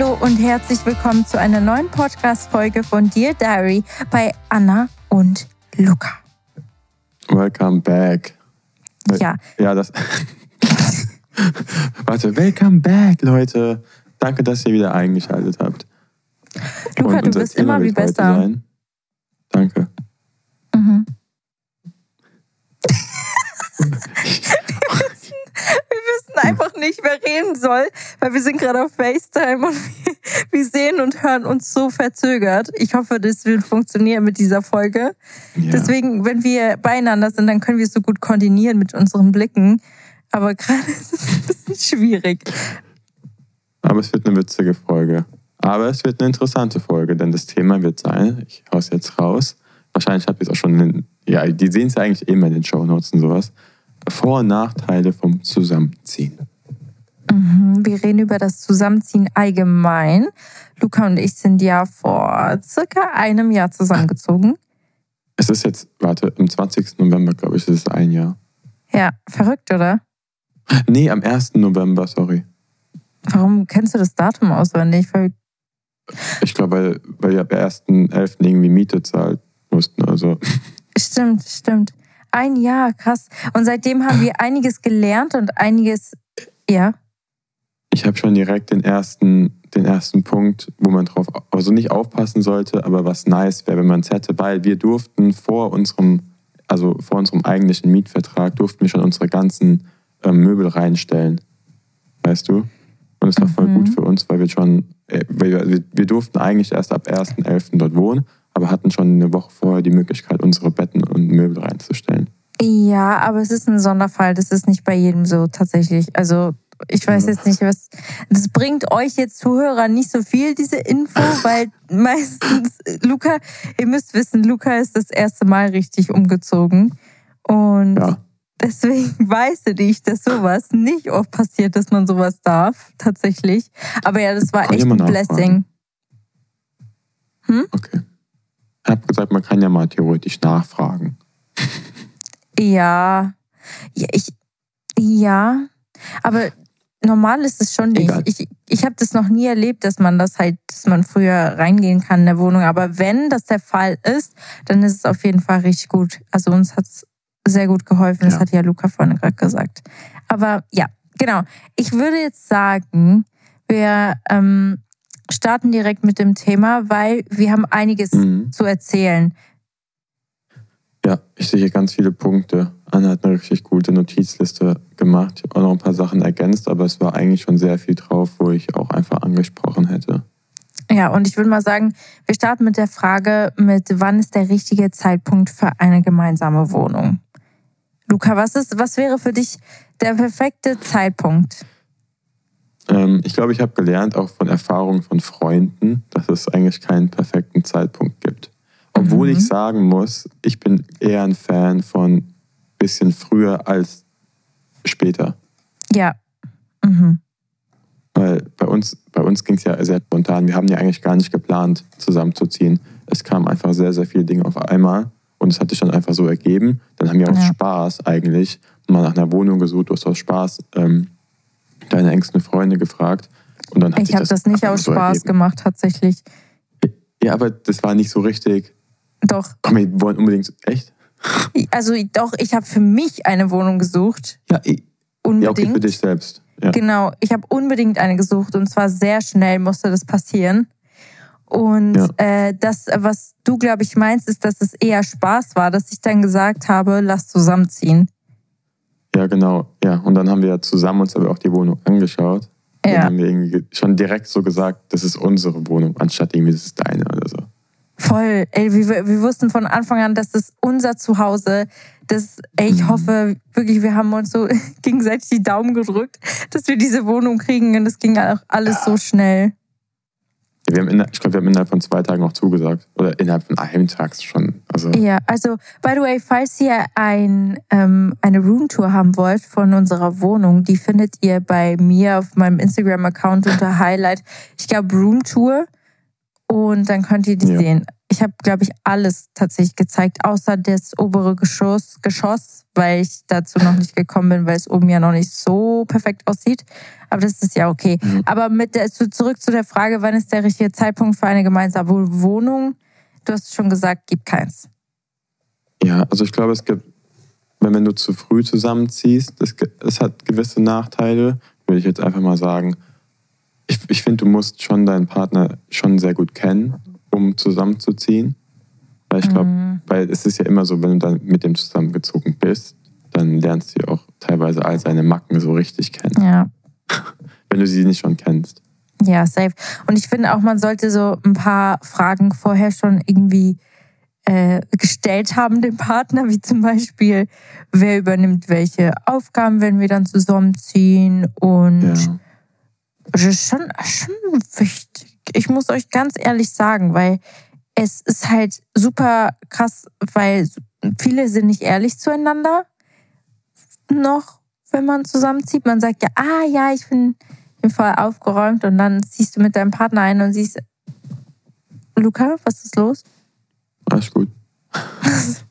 Hallo und herzlich willkommen zu einer neuen Podcast-Folge von Dear Diary bei Anna und Luca. Welcome back. Ja. Ja, das. Warte, welcome back, Leute. Danke, dass ihr wieder eingeschaltet habt. Luca, du wirst Thema immer wie besser. sein- Danke. Mhm. Wissen einfach nicht, wer reden soll, weil wir sind gerade auf FaceTime und wir, sehen und hören uns so verzögert. Ich hoffe, das wird funktionieren mit dieser Folge. Ja. Deswegen, wenn wir beieinander sind, dann können wir es so gut koordinieren mit unseren Blicken. Aber gerade ist es ein bisschen schwierig. Aber es wird eine witzige Folge. Aber es wird eine interessante Folge, denn das Thema wird sein, ich hau's jetzt raus, wahrscheinlich habt ihr es auch schon in, ja, die sehen es ja eigentlich immer in den Shownotes und sowas. Vor- und Nachteile vom Zusammenziehen. Mhm, Wir reden über das Zusammenziehen allgemein. Luca und ich sind ja vor circa einem Jahr zusammengezogen. Es ist jetzt, warte, am 20. November, glaube ich, ist es ein Jahr. Ja, verrückt, oder? Nee, am 1. November, sorry. Warum kennst du das Datum auswendig? Weil, Ich glaube, weil, weil wir ab 1.11. irgendwie Miete zahlen mussten. Also, stimmt, stimmt. Ein Jahr, krass. Und seitdem haben wir einiges gelernt und einiges, ja. ich habe schon direkt den ersten, den ersten Punkt, wo man drauf, also nicht aufpassen sollte, aber was nice wäre, wenn man es hätte, weil wir durften vor unserem, also vor unserem eigentlichen Mietvertrag, durften wir schon unsere ganzen ähm, Möbel reinstellen. Weißt du? Und es war voll Mhm. gut für uns, weil wir schon, äh, wir, wir durften eigentlich erst ab 1.11. dort wohnen, aber hatten schon eine Woche vorher die Möglichkeit, unsere Betten und Möbel reinzustellen. Ja, aber es ist ein Sonderfall. Das ist nicht bei jedem so tatsächlich. Also ich weiß jetzt nicht, was. Das bringt euch jetzt Zuhörer nicht so viel, diese Info, weil meistens, Luca, ihr müsst wissen, Luca ist das erste Mal richtig umgezogen. Und Ja. deswegen weiß ich, dass sowas nicht oft passiert, dass man sowas darf, tatsächlich. Aber ja, das war Kann echt ein Blessing. Okay. Ich habe gesagt, man kann ja mal theoretisch nachfragen. Ja, ja, ich, ja, aber normal ist es schon nicht. Egal. Ich, ich habe das noch nie erlebt, dass man das halt, dass man früher reingehen kann in der Wohnung. Aber wenn das der Fall ist, dann ist es auf jeden Fall richtig gut. Also uns hat es sehr gut geholfen. Das Ja. hat ja Luca vorhin gerade gesagt. Aber ja, genau. Ich würde jetzt sagen, wir ähm, starten direkt mit dem Thema, weil wir haben einiges Mhm. zu erzählen. Ja, ich sehe hier ganz viele Punkte. Anna hat eine richtig gute Notizliste gemacht. Auch noch ein paar Sachen ergänzt, aber es war eigentlich schon sehr viel drauf, wo ich auch einfach angesprochen hätte. Ja, und ich würde mal sagen, wir starten mit der Frage, mit wann ist der richtige Zeitpunkt für eine gemeinsame Wohnung? Luca, was ist, was wäre für dich der perfekte Zeitpunkt? Ähm, ich glaube, ich habe gelernt, auch von Erfahrungen von Freunden, dass es eigentlich keinen perfekten Zeitpunkt gibt. Obwohl Mhm. ich sagen muss, ich bin eher ein Fan von bisschen früher als später. Ja. Mhm. Weil bei uns, bei uns ging es ja sehr spontan. Wir haben ja eigentlich gar nicht geplant, zusammenzuziehen. Es kamen einfach sehr, sehr viele Dinge auf einmal und es hat sich dann einfach so ergeben. Dann haben wir aus Ja. Spaß eigentlich mal nach einer Wohnung gesucht, du hast aus Spaß ähm, deine engsten Freunde gefragt. Und dann hat Ich sich habe das nicht einfach aus so Spaß ergeben. gemacht, tatsächlich. Ja, aber das war nicht so richtig. Doch. Komm, wir wollen unbedingt. Echt? Also doch, ich habe für mich eine Wohnung gesucht. Ja, i- ja Unbedingt. okay, für dich selbst. Ja. Genau, ich habe unbedingt eine gesucht und zwar sehr schnell musste das passieren. Und Ja. äh, das, was du, glaube ich, meinst, ist, dass es eher Spaß war, dass ich dann gesagt habe, lass zusammenziehen. Ja, genau. Ja, und dann haben wir zusammen uns aber auch die Wohnung angeschaut. Und Ja. dann haben wir irgendwie schon direkt so gesagt, das ist unsere Wohnung, anstatt irgendwie, das ist deine oder so. Voll. Ey, wir, wir wussten von Anfang an, dass das unser Zuhause. Das, ey, ich Mhm. hoffe wirklich, wir haben uns so gegenseitig die Daumen gedrückt, dass wir diese Wohnung kriegen. Und es ging auch alles so schnell. Wir haben inner- ich glaube, wir haben innerhalb von zwei Tagen auch zugesagt. Oder innerhalb von einem Tag schon. Also, Ja, also, by the way, falls ihr ein, ähm, eine Roomtour haben wollt von unserer Wohnung, die findet ihr bei mir auf meinem Instagram-Account unter Highlight. Ich glaube, Roomtour. Und dann könnt ihr die Ja. sehen. Ich habe, glaube ich, alles tatsächlich gezeigt, außer das obere Geschoss, Geschoss, weil ich dazu noch nicht gekommen bin, weil es oben ja noch nicht so perfekt aussieht. Aber das ist ja okay. Mhm. Aber mit der, zurück zu der Frage, wann ist der richtige Zeitpunkt für eine gemeinsame Wohnung? Du hast schon gesagt, gibt keins. Ja, also ich glaube, es gibt, wenn du zu früh zusammenziehst, es, es hat gewisse Nachteile, würde ich jetzt einfach mal sagen. Ich, ich finde, du musst schon deinen Partner schon sehr gut kennen um zusammenzuziehen. Weil ich glaube, mhm. weil es ist ja immer so, wenn du dann mit dem zusammengezogen bist, dann lernst du ja auch teilweise all seine Macken so richtig kennen. Ja. wenn du sie nicht schon kennst. Ja, safe. Und ich finde auch, man sollte so ein paar Fragen vorher schon irgendwie äh, gestellt haben, dem Partner, wie zum Beispiel, wer übernimmt welche Aufgaben, wenn wir dann zusammenziehen. Und ja. das ist schon, schon wichtig ich muss euch ganz ehrlich sagen, weil es ist halt super krass, weil viele sind nicht ehrlich zueinander noch, wenn man zusammenzieht. Man sagt ja, ah ja, ich bin, bin voll aufgeräumt und dann ziehst du mit deinem Partner ein und siehst, Luca, was ist los? Alles gut.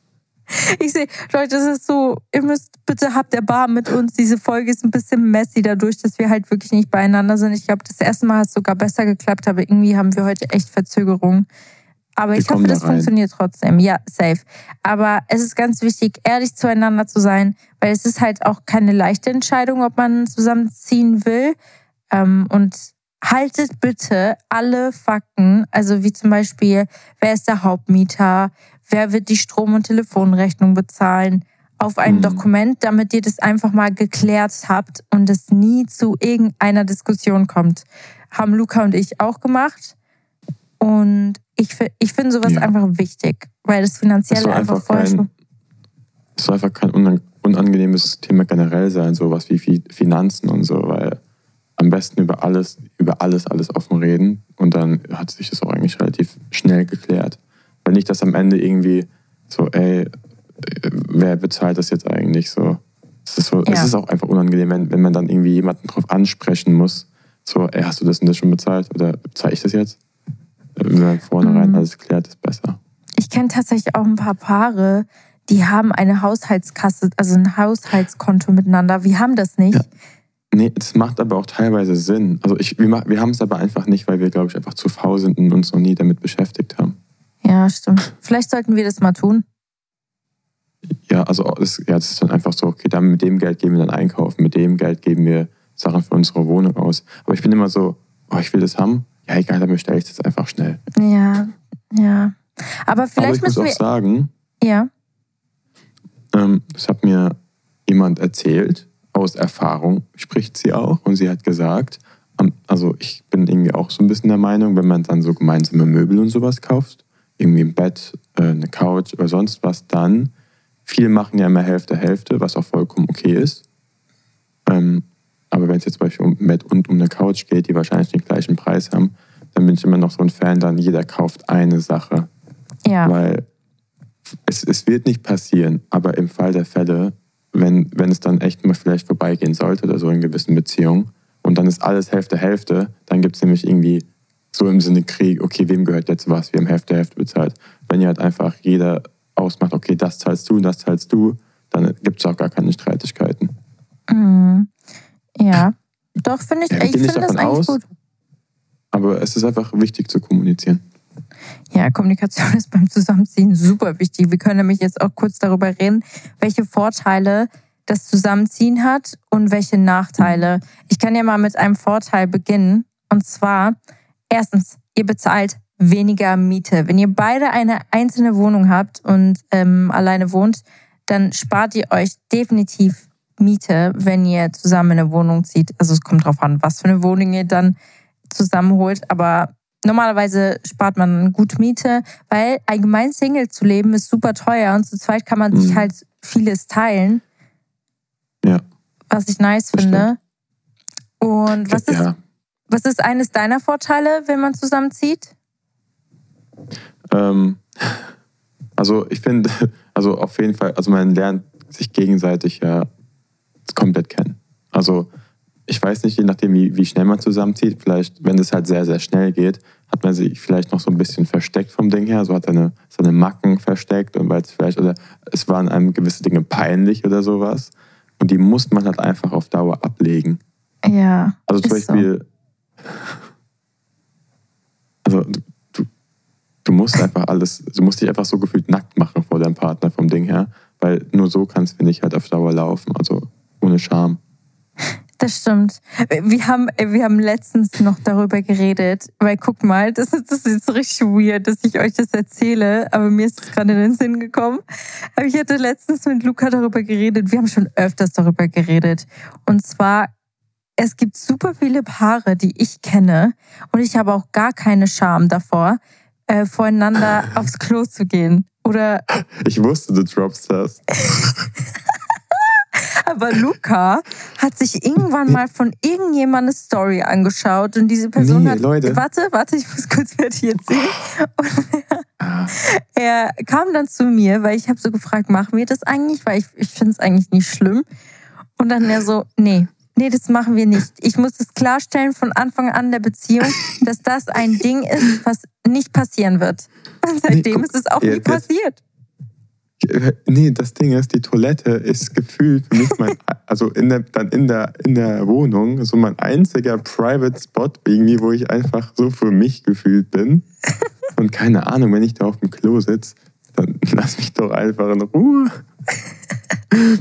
Ich sehe, Leute, das ist so, ihr müsst bitte habt Erbarmen mit uns. Diese Folge ist ein bisschen messy dadurch, dass wir halt wirklich nicht beieinander sind. Ich glaube, das erste Mal hat es sogar besser geklappt, aber irgendwie haben wir heute echt Verzögerungen. Aber wir ich hoffe, das rein. funktioniert trotzdem. Ja, safe. Aber es ist ganz wichtig, ehrlich zueinander zu sein, weil es ist halt auch keine leichte Entscheidung, ob man zusammenziehen will. Ähm, und haltet bitte alle Fakten, also wie zum Beispiel, wer ist der Hauptmieter, wer wird die Strom- und Telefonrechnung bezahlen, auf ein mhm. Dokument, damit ihr das einfach mal geklärt habt und es nie zu irgendeiner Diskussion kommt. Haben Luca und ich auch gemacht. Und ich, ich finde sowas ja. einfach wichtig, weil das finanziell einfach, einfach vorher schon. Es soll einfach kein unangenehmes Thema generell sein, sowas wie Finanzen und so, weil am besten über alles, über alles, alles offen reden und dann hat sich das auch eigentlich relativ schnell geklärt. Weil nicht, dass am Ende irgendwie so, ey, wer bezahlt das jetzt eigentlich so? Es ist, so, ja. es ist auch einfach unangenehm, wenn, wenn man dann irgendwie jemanden drauf ansprechen muss. So, ey, hast du das und das schon bezahlt? Oder bezahle ich das jetzt? Wenn man vornherein mhm. alles klärt, ist besser. Ich kenne tatsächlich auch ein paar Paare, die haben eine Haushaltskasse, also ein Haushaltskonto miteinander. Wir haben das nicht. Ja. Nee, das macht aber auch teilweise Sinn. Also ich, wir, wir haben es aber einfach nicht, weil wir, glaube ich, einfach zu faul sind und uns noch nie damit beschäftigt haben. Ja, stimmt. Vielleicht sollten wir das mal tun. Ja, also das, ja, ist dann einfach so, okay, dann mit dem Geld gehen wir dann einkaufen, mit dem Geld geben wir Sachen für unsere Wohnung aus. Aber ich bin immer so, oh, ich will das haben. Ja, egal, dann bestelle ich das einfach schnell. Ja, ja. Aber vielleicht Aber ich muss auch sagen, ja. Ähm, das hat mir jemand erzählt, aus Erfahrung spricht sie auch. Und sie hat gesagt, also ich bin irgendwie auch so ein bisschen der Meinung, wenn man dann so gemeinsame Möbel und sowas kauft, irgendwie ein Bett, äh, eine Couch oder sonst was, dann, viele machen ja immer Hälfte, Hälfte, was auch vollkommen okay ist. Ähm, aber wenn es jetzt zum Beispiel um ein Bett und um eine Couch geht, die wahrscheinlich den gleichen Preis haben, dann bin ich immer noch so ein Fan, dann jeder kauft eine Sache. Ja. Weil es, es wird nicht passieren, aber im Fall der Fälle, wenn, wenn es dann echt mal vielleicht vorbeigehen sollte oder so in gewissen Beziehungen und dann ist alles Hälfte, Hälfte, dann gibt es nämlich irgendwie so im Sinne Krieg, okay, wem gehört jetzt was? Wir haben Hälfte, Hälfte bezahlt. Wenn ihr halt einfach jeder ausmacht, okay, das zahlst du und das zahlst du, dann gibt es auch gar keine Streitigkeiten. Mhm. Ja, doch, finde ich, ja, ich finde das eigentlich aus, gut. Aber es ist einfach wichtig zu kommunizieren. Ja, Kommunikation ist beim Zusammenziehen super wichtig. Wir können nämlich jetzt auch kurz darüber reden, welche Vorteile das Zusammenziehen hat und welche Nachteile. Ich kann ja mal mit einem Vorteil beginnen. Und zwar, Erstens, ihr bezahlt weniger Miete. Wenn ihr beide eine einzelne Wohnung habt und ähm, alleine wohnt, dann spart ihr euch definitiv Miete, wenn ihr zusammen in eine Wohnung zieht. Also es kommt drauf an, was für eine Wohnung ihr dann zusammenholt. Aber normalerweise spart man gut Miete, weil allgemein Single zu leben ist super teuer und zu zweit kann man mhm. sich halt vieles teilen. Ja. Was ich nice finde. Und was ist, was ist eines deiner Vorteile, wenn man zusammenzieht? Ähm, also ich finde, also auf jeden Fall, also man lernt sich gegenseitig ja komplett kennen. Also ich weiß nicht, je nachdem, wie, wie schnell man zusammenzieht, vielleicht, wenn es halt sehr, sehr schnell geht, hat man sich vielleicht noch so ein bisschen versteckt vom Ding her, so hat seine, seine Macken versteckt und weil es vielleicht, oder es waren einem gewisse Dinge peinlich oder sowas. Und die muss man halt einfach auf Dauer ablegen. Ja. Also zum Beispiel, so. Also du, du musst einfach alles, du musst dich einfach so gefühlt nackt machen vor deinem Partner vom Ding her, weil nur so kann es, finde ich, halt auf Dauer laufen, also ohne Scham. Das stimmt. Wir haben, wir haben letztens noch darüber geredet, weil guck mal, das ist, das ist jetzt richtig weird, dass ich euch das erzähle, aber mir ist es gerade in den Sinn gekommen. Aber ich hatte letztens mit Luca darüber geredet. Wir haben schon öfters darüber geredet. Und zwar, es gibt super viele Paare, die ich kenne und ich habe auch gar keine Scham davor, äh, voreinander aufs Klo zu gehen. Oder. Ich wusste, du droppst das. Aber Luca hat sich irgendwann mal von irgendjemandem eine Story angeschaut und diese Person nee, hat. Leute. Warte, warte, ich muss kurz fertig erzählen. Und er, er kam dann zu mir, weil ich habe so gefragt, machen wir das eigentlich? Weil ich, ich finde es eigentlich nicht schlimm. Und dann er so, nee, nee, das machen wir nicht. Ich muss es klarstellen von Anfang an der Beziehung, dass das ein Ding ist, was nicht passieren wird. Und seitdem nee, ist es auch nie passiert. Nee, das Ding ist, die Toilette ist gefühlt für mich mein, also in der, dann in der, in der Wohnung so mein einziger Private Spot irgendwie, wo ich einfach so für mich gefühlt bin. Und keine Ahnung, wenn ich da auf dem Klo sitze, dann lass mich doch einfach in Ruhe.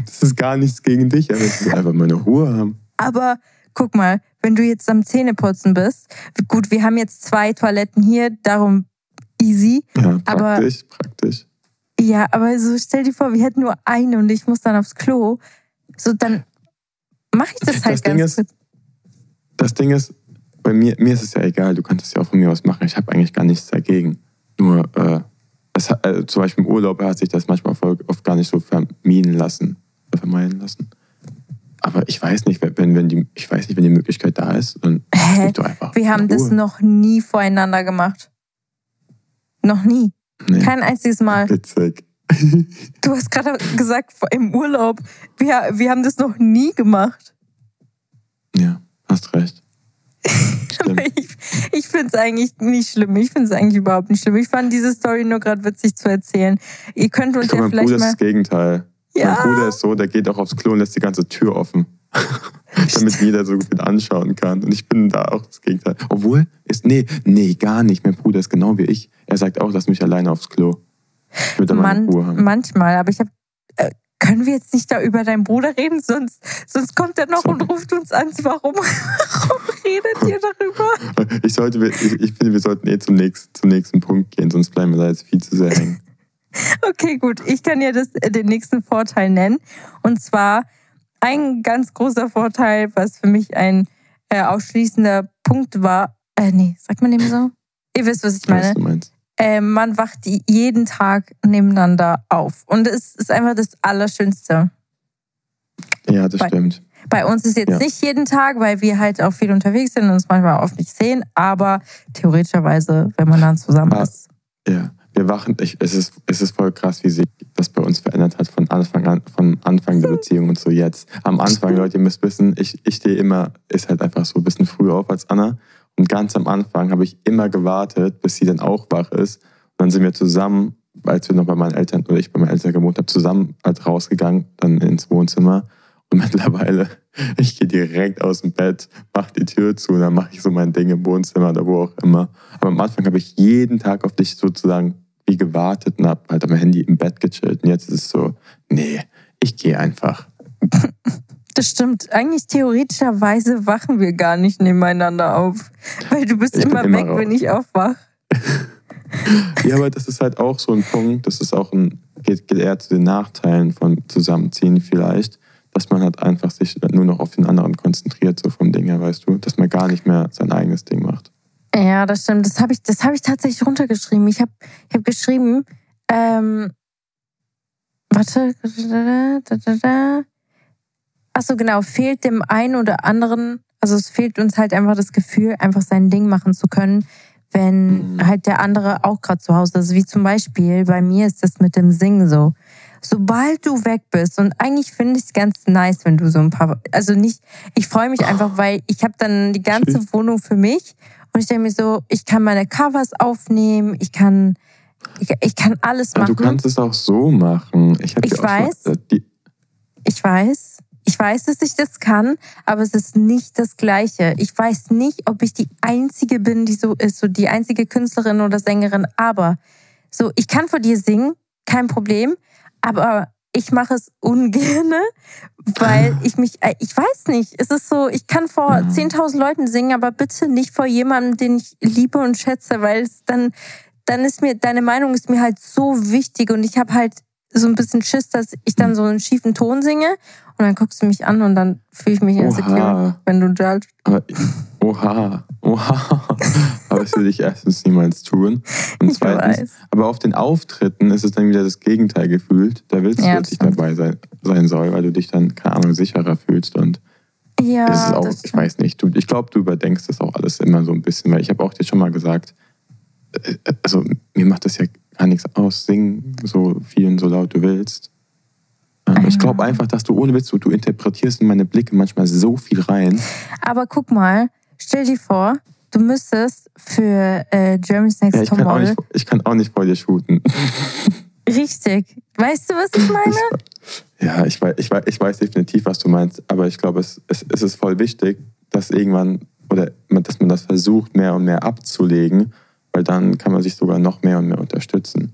Das ist gar nichts gegen dich, aber ich will einfach meine Ruhe haben. Aber guck mal, wenn du jetzt am Zähneputzen bist, gut, wir haben jetzt zwei Toiletten hier, darum easy. Ja, praktisch, aber praktisch. Ja, aber so stell dir vor, wir hätten nur eine und ich muss dann aufs Klo. So, dann mache ich das halt das ganz Ding ist. Das Ding ist, bei mir, mir ist es ja egal, du kannst es ja auch von mir aus machen. Ich habe eigentlich gar nichts dagegen. Nur, äh, das, äh, zum Beispiel im Urlaub hat sich das manchmal voll, oft gar nicht so vermieden lassen, vermeiden lassen. Aber ich weiß nicht, wenn, wenn die, ich weiß nicht, wenn die Möglichkeit da ist, dann Hä? doch einfach. Wir haben das noch nie voreinander gemacht. Noch nie. Nee. Kein einziges Mal. Witzig. Du hast gerade gesagt, im Urlaub, wir, wir haben das noch nie gemacht. Ja, hast recht. ich ich finde es eigentlich nicht schlimm. Ich finde es eigentlich überhaupt nicht schlimm. Ich fand diese Story nur gerade witzig zu erzählen. Ihr könnt uns glaub, ja vielleicht Bruder mal... ist das Gegenteil. Ja. Mein Bruder ist so, der geht auch aufs Klo und lässt die ganze Tür offen. damit jeder so gut anschauen kann. Und ich bin da auch das Gegenteil. Obwohl, ist, nee, nee, gar nicht. Mein Bruder ist genau wie ich. Er sagt auch, lass mich alleine aufs Klo. Ich würde Man, Ruhe haben. Manchmal, aber ich habe äh, können wir jetzt nicht da über deinen Bruder reden, sonst, sonst kommt er noch Sorry. und ruft uns an. Warum, warum redet ihr darüber? Ich, sollte, ich, ich finde, wir sollten eh zum nächsten, zum nächsten Punkt gehen, sonst bleiben wir da jetzt viel zu sehr hängen. Okay, gut. Ich kann ja das, den nächsten Vorteil nennen. Und zwar ein ganz großer Vorteil, was für mich ein äh, ausschließender Punkt war. Äh, nee, sagt man dem so? Ihr wisst, was ich meine. Was äh, man wacht jeden Tag nebeneinander auf. Und es ist einfach das Allerschönste. Ja, das bei, stimmt. Bei uns ist jetzt ja. nicht jeden Tag, weil wir halt auch viel unterwegs sind und uns manchmal oft nicht sehen. Aber theoretischerweise, wenn man dann zusammen ah, ist. Ja wir wachen, ich, es, ist, es ist voll krass, wie sich das bei uns verändert hat von Anfang an, von Anfang der Beziehung und so jetzt. Am Anfang, Leute, ihr müsst wissen, ich, ich stehe immer, ist halt einfach so ein bisschen früher auf als Anna. Und ganz am Anfang habe ich immer gewartet, bis sie dann auch wach ist. Und dann sind wir zusammen, als wir noch bei meinen Eltern oder ich bei meinen Eltern gewohnt habe, zusammen halt rausgegangen, dann ins Wohnzimmer. Und mittlerweile, ich gehe direkt aus dem Bett, mache die Tür zu und dann mache ich so mein Ding im Wohnzimmer oder wo auch immer. Aber am Anfang habe ich jeden Tag auf dich sozusagen wie gewartet und habe halt am Handy im Bett gechillt. Und jetzt ist es so, nee, ich gehe einfach. Das stimmt. Eigentlich theoretischerweise wachen wir gar nicht nebeneinander auf. Weil du bist immer, immer weg, raus. wenn ich aufwach. ja, aber das ist halt auch so ein Punkt, das ist auch ein, geht, geht eher zu den Nachteilen von Zusammenziehen vielleicht, dass man halt einfach sich nur noch auf den anderen konzentriert, so vom Ding her, weißt du, dass man gar nicht mehr sein eigenes Ding macht. Ja, das stimmt. Das habe ich, hab ich tatsächlich runtergeschrieben. Ich habe ich hab geschrieben, ähm, warte, achso, genau, fehlt dem einen oder anderen, also es fehlt uns halt einfach das Gefühl, einfach sein Ding machen zu können, wenn mhm. halt der andere auch gerade zu Hause ist. Wie zum Beispiel, bei mir ist das mit dem Singen so. Sobald du weg bist, und eigentlich finde ich es ganz nice, wenn du so ein paar, also nicht, ich freue mich einfach, weil ich habe dann die ganze Wohnung für mich Und ich denke mir so, ich kann meine Covers aufnehmen, ich kann, ich, ich kann alles machen. Aber du kannst es auch so machen. Ich, Ich weiß. Schon, die, Ich weiß, ich weiß, dass ich das kann, aber es ist nicht das Gleiche. Ich weiß nicht, ob ich die Einzige bin, die so ist, so die einzige Künstlerin oder Sängerin, aber so, ich kann vor dir singen, kein Problem, aber ich mache es ungerne, weil ich mich, äh, ich weiß nicht, es ist so, ich kann vor Mhm. 10.000 Leuten singen, aber bitte nicht vor jemandem, den ich liebe und schätze, weil es dann, dann ist mir, deine Meinung ist mir halt so wichtig und ich habe halt so ein bisschen Schiss, dass ich dann so einen schiefen Ton singe und dann guckst du mich an und dann fühle ich mich insecure, Oha. wenn du judgst. aber, oha, oha. aber das will ich erstens niemals tun. Und zweitens, aber auf den Auftritten ist es dann wieder das Gegenteil gefühlt. Da willst du, Ja, dass das ich dabei sein, sein soll, weil du dich dann, keine Ahnung, sicherer fühlst. Und Ja, es ist auch, das ich weiß nicht, du, ich glaube, du überdenkst das auch alles immer so ein bisschen, weil ich habe auch dir schon mal gesagt, äh, also mir macht das ja gar nichts aus, sing so viel und so laut du willst. Ähm, Ich glaube einfach, dass du ohne Witz, du, du interpretierst in meine Blicke manchmal so viel rein. Aber guck mal, stell dir vor, du müsstest für äh, Germany's Next Ja, ich, kann auch Topmodel nicht, ich kann auch nicht vor dir shooten. richtig. Weißt du, was ich meine? Ja, ich weiß, ich, weiß, ich weiß definitiv, was du meinst, aber ich glaube, es, es, es ist voll wichtig, dass irgendwann oder dass man das versucht, mehr und mehr abzulegen, weil dann kann man sich sogar noch mehr und mehr unterstützen.